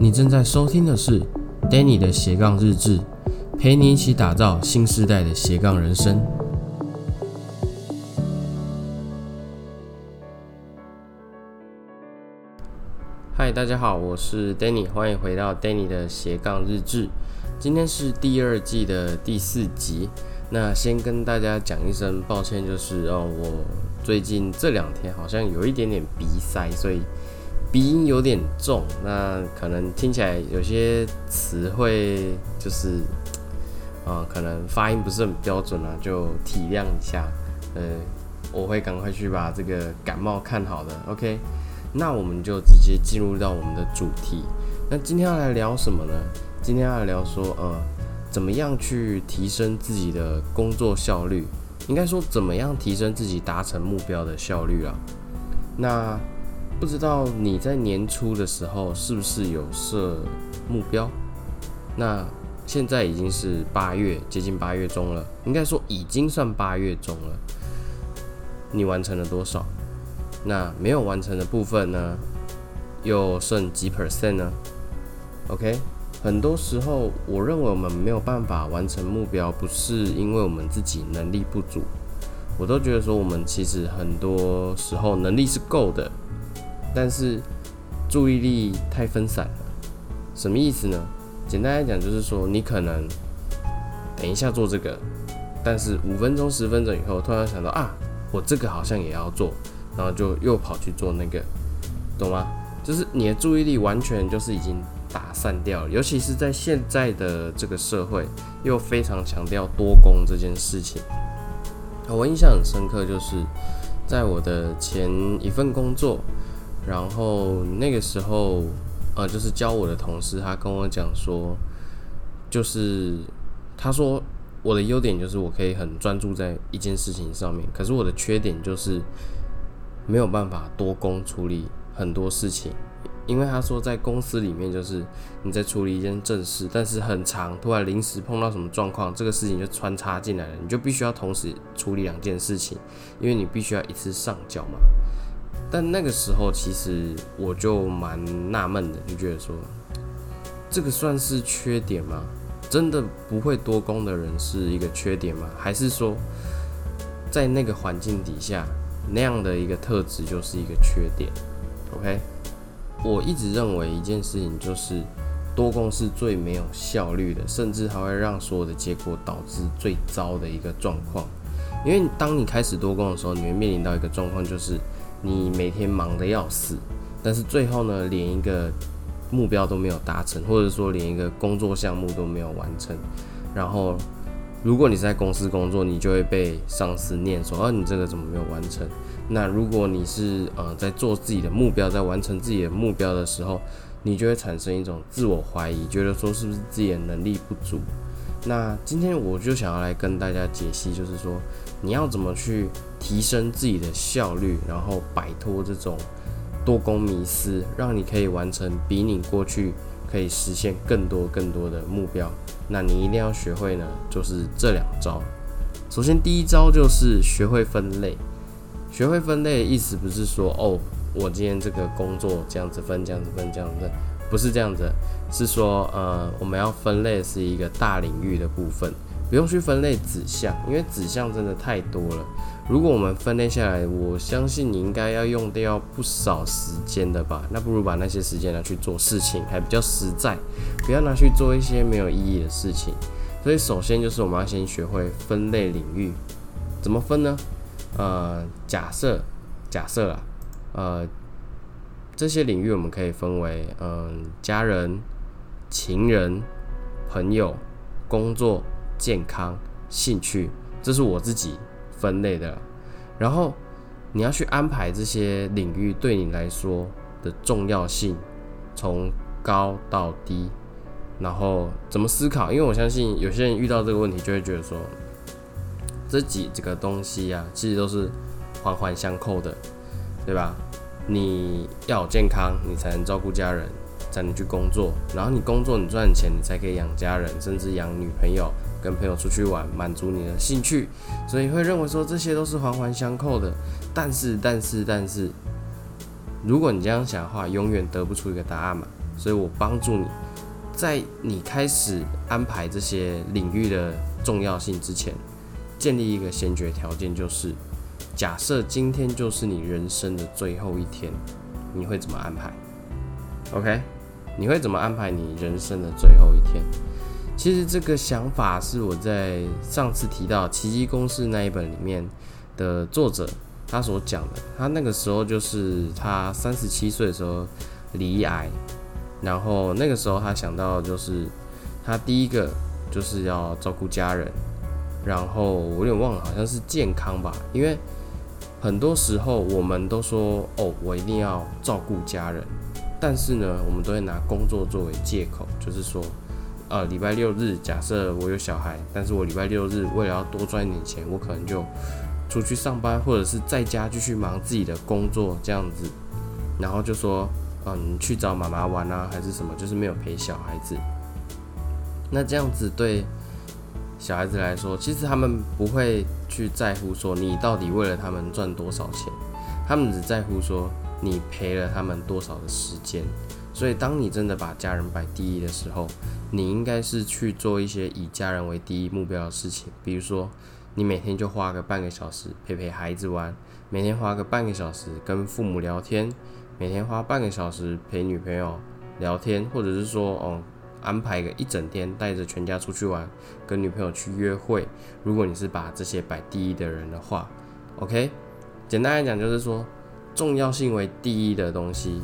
你正在收听的是 Danny 的斜杠日志，陪你一起打造新时代的斜杠人生。嗨，大家好，我是 Danny，欢迎回到 Danny 的斜杠日志。今天是第二季的第四集。那先跟大家讲一声抱歉，就是哦，我最近这两天好像有一点点鼻塞，所以鼻音有点重。那可能听起来有些词汇就是啊，可能发音不是很标准啊，就体谅一下。呃，我会赶快去把这个感冒看好的。OK。那我们就直接进入到我们的主题。那今天要来聊什么呢？今天要来聊说，呃，怎么样去提升自己的工作效率？应该说，怎么样提升自己达成目标的效率啊？那不知道你在年初的时候是不是有设目标？那现在已经是八月，接近八月中了，应该说已经算八月中了。你完成了多少？那没有完成的部分呢，又剩几 percent 呢？OK，很多时候我认为我们没有办法完成目标，不是因为我们自己能力不足，我都觉得说我们其实很多时候能力是够的，但是注意力太分散了。什么意思呢？简单来讲就是说，你可能等一下做这个，但是五分钟、十分钟以后，突然想到啊，我这个好像也要做。然后就又跑去做那个，懂吗？就是你的注意力完全就是已经打散掉了，尤其是在现在的这个社会，又非常强调多工这件事情。我印象很深刻，就是在我的前一份工作，然后那个时候，呃，就是教我的同事，他跟我讲说，就是他说我的优点就是我可以很专注在一件事情上面，可是我的缺点就是。没有办法多工处理很多事情，因为他说在公司里面就是你在处理一件正事，但是很长，突然临时碰到什么状况，这个事情就穿插进来了，你就必须要同时处理两件事情，因为你必须要一次上交嘛。但那个时候其实我就蛮纳闷的，就觉得说这个算是缺点吗？真的不会多工的人是一个缺点吗？还是说在那个环境底下？那样的一个特质就是一个缺点，OK？我一直认为一件事情就是多工是最没有效率的，甚至还会让所有的结果导致最糟的一个状况。因为当你开始多工的时候，你会面临到一个状况，就是你每天忙得要死，但是最后呢，连一个目标都没有达成，或者说连一个工作项目都没有完成，然后。如果你在公司工作，你就会被上司念说：“啊，你这个怎么没有完成？”那如果你是呃在做自己的目标，在完成自己的目标的时候，你就会产生一种自我怀疑，觉得说是不是自己的能力不足？那今天我就想要来跟大家解析，就是说你要怎么去提升自己的效率，然后摆脱这种多工迷思，让你可以完成比你过去。可以实现更多更多的目标，那你一定要学会呢，就是这两招。首先，第一招就是学会分类。学会分类的意思不是说哦，我今天这个工作这样子分，这样子分，这样子分，不是这样子，是说呃，我们要分类是一个大领域的部分，不用去分类子项，因为子项真的太多了。如果我们分类下来，我相信你应该要用掉不少时间的吧？那不如把那些时间拿去做事情，还比较实在，不要拿去做一些没有意义的事情。所以，首先就是我们要先学会分类领域，怎么分呢？呃，假设，假设啊，呃，这些领域我们可以分为，嗯，家人、情人、朋友、工作、健康、兴趣，这是我自己。分类的，然后你要去安排这些领域对你来说的重要性，从高到低，然后怎么思考？因为我相信有些人遇到这个问题，就会觉得说，这几这个东西啊，其实都是环环相扣的，对吧？你要健康，你才能照顾家人，才能去工作，然后你工作，你赚钱，你才可以养家人，甚至养女朋友。跟朋友出去玩，满足你的兴趣，所以会认为说这些都是环环相扣的。但是，但是，但是，如果你这样想的话，永远得不出一个答案嘛。所以我帮助你，在你开始安排这些领域的重要性之前，建立一个先决条件，就是假设今天就是你人生的最后一天，你会怎么安排？OK，你会怎么安排你人生的最后一天？其实这个想法是我在上次提到《奇迹公式》那一本里面的作者他所讲的。他那个时候就是他三十七岁的时候离癌，然后那个时候他想到就是他第一个就是要照顾家人，然后我有点忘了，好像是健康吧。因为很多时候我们都说哦，我一定要照顾家人，但是呢，我们都会拿工作作为借口，就是说。呃，礼拜六日，假设我有小孩，但是我礼拜六日为了要多赚一点钱，我可能就出去上班，或者是在家继续忙自己的工作这样子，然后就说，嗯，去找妈妈玩啊，还是什么，就是没有陪小孩子。那这样子对小孩子来说，其实他们不会去在乎说你到底为了他们赚多少钱，他们只在乎说你陪了他们多少的时间。所以，当你真的把家人摆第一的时候，你应该是去做一些以家人为第一目标的事情。比如说，你每天就花个半个小时陪陪孩子玩，每天花个半个小时跟父母聊天，每天花半个小时陪女朋友聊天，或者是说，哦，安排个一整天带着全家出去玩，跟女朋友去约会。如果你是把这些摆第一的人的话，OK，简单来讲就是说，重要性为第一的东西。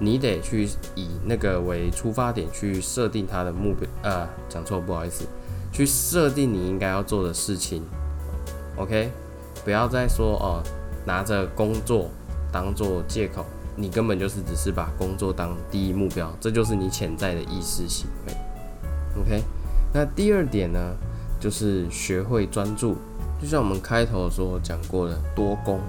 你得去以那个为出发点去设定他的目标，呃，讲错，不好意思，去设定你应该要做的事情，OK，不要再说哦，拿着工作当做借口，你根本就是只是把工作当第一目标，这就是你潜在的意识行为，OK，那第二点呢，就是学会专注，就像我们开头所讲过的多工，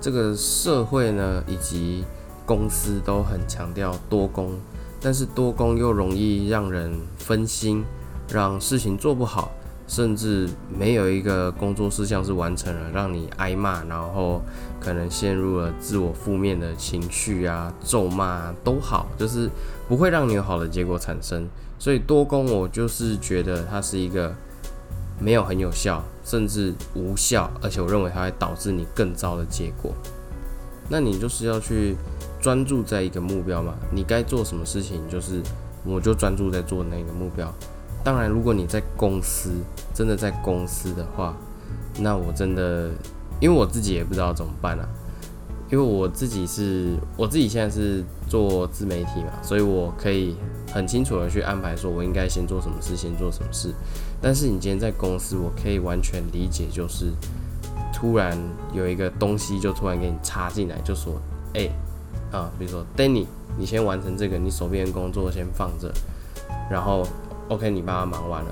这个社会呢，以及公司都很强调多工，但是多工又容易让人分心，让事情做不好，甚至没有一个工作事项是完成了，让你挨骂，然后可能陷入了自我负面的情绪啊，咒骂啊都好，就是不会让你有好的结果产生。所以多工，我就是觉得它是一个没有很有效，甚至无效，而且我认为它会导致你更糟的结果。那你就是要去。专注在一个目标嘛，你该做什么事情，就是我就专注在做那个目标。当然，如果你在公司，真的在公司的话，那我真的，因为我自己也不知道怎么办啊。因为我自己是，我自己现在是做自媒体嘛，所以我可以很清楚的去安排，说我应该先做什么事，先做什么事。但是你今天在公司，我可以完全理解，就是突然有一个东西就突然给你插进来，就说，哎。啊，比如说，Danny，你先完成这个，你手边的工作先放着，然后，OK，你帮他忙完了，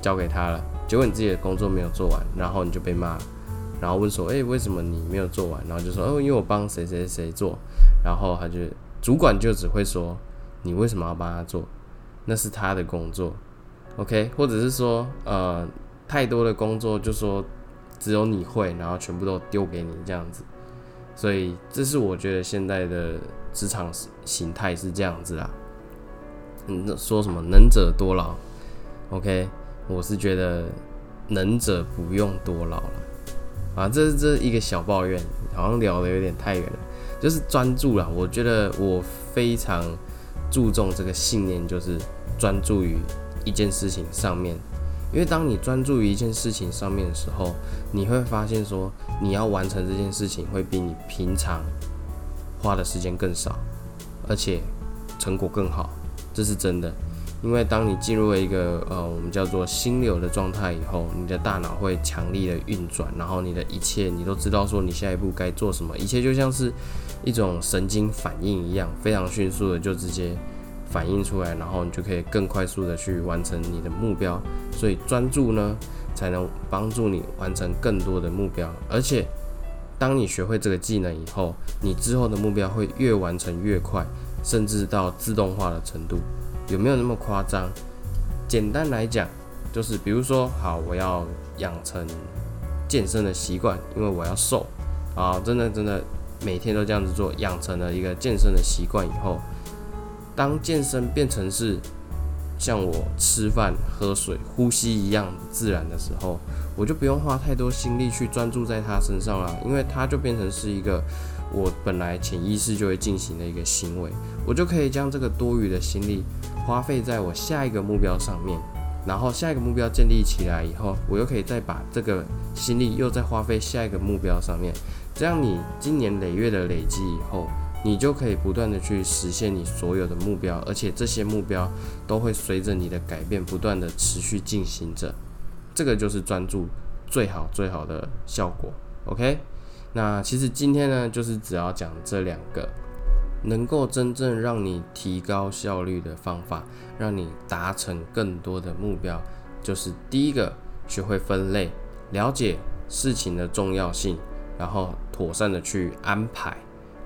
交给他了，结果你自己的工作没有做完，然后你就被骂，然后问说，哎，为什么你没有做完？然后就说，哦，因为我帮谁谁谁做，然后他就主管就只会说，你为什么要帮他做？那是他的工作，OK，或者是说，呃，太多的工作就说只有你会，然后全部都丢给你这样子。所以，这是我觉得现在的职场形态是这样子啦。嗯，说什么能者多劳？OK，我是觉得能者不用多劳了。啊，这是这一个小抱怨，好像聊的有点太远了。就是专注啦，我觉得我非常注重这个信念，就是专注于一件事情上面。因为当你专注于一件事情上面的时候，你会发现说，你要完成这件事情会比你平常花的时间更少，而且成果更好，这是真的。因为当你进入了一个呃我们叫做心流的状态以后，你的大脑会强力的运转，然后你的一切你都知道说你下一步该做什么，一切就像是一种神经反应一样，非常迅速的就直接。反映出来，然后你就可以更快速的去完成你的目标。所以专注呢，才能帮助你完成更多的目标。而且，当你学会这个技能以后，你之后的目标会越完成越快，甚至到自动化的程度。有没有那么夸张？简单来讲，就是比如说，好，我要养成健身的习惯，因为我要瘦啊，真的真的每天都这样子做，养成了一个健身的习惯以后。当健身变成是像我吃饭、喝水、呼吸一样自然的时候，我就不用花太多心力去专注在它身上了，因为它就变成是一个我本来潜意识就会进行的一个行为，我就可以将这个多余的心力花费在我下一个目标上面，然后下一个目标建立起来以后，我又可以再把这个心力又再花费下一个目标上面，这样你今年累月的累积以后。你就可以不断的去实现你所有的目标，而且这些目标都会随着你的改变不断的持续进行着。这个就是专注最好最好的效果。OK，那其实今天呢，就是只要讲这两个能够真正让你提高效率的方法，让你达成更多的目标，就是第一个，学会分类，了解事情的重要性，然后妥善的去安排。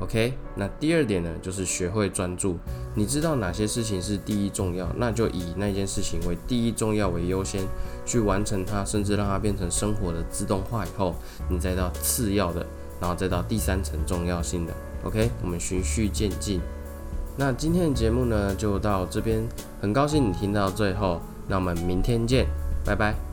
OK，那第二点呢，就是学会专注。你知道哪些事情是第一重要，那就以那件事情为第一重要为优先去完成它，甚至让它变成生活的自动化以后，你再到次要的，然后再到第三层重要性的。OK，我们循序渐进。那今天的节目呢，就到这边，很高兴你听到最后，那我们明天见，拜拜。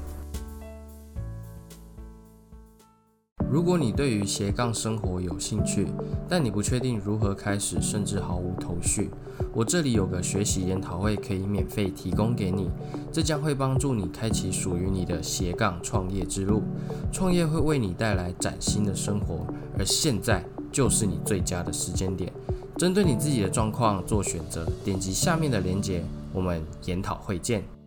如果你对于斜杠生活有兴趣，但你不确定如何开始，甚至毫无头绪，我这里有个学习研讨会可以免费提供给你，这将会帮助你开启属于你的斜杠创业之路。创业会为你带来崭新的生活，而现在就是你最佳的时间点。针对你自己的状况做选择，点击下面的链接，我们研讨会见。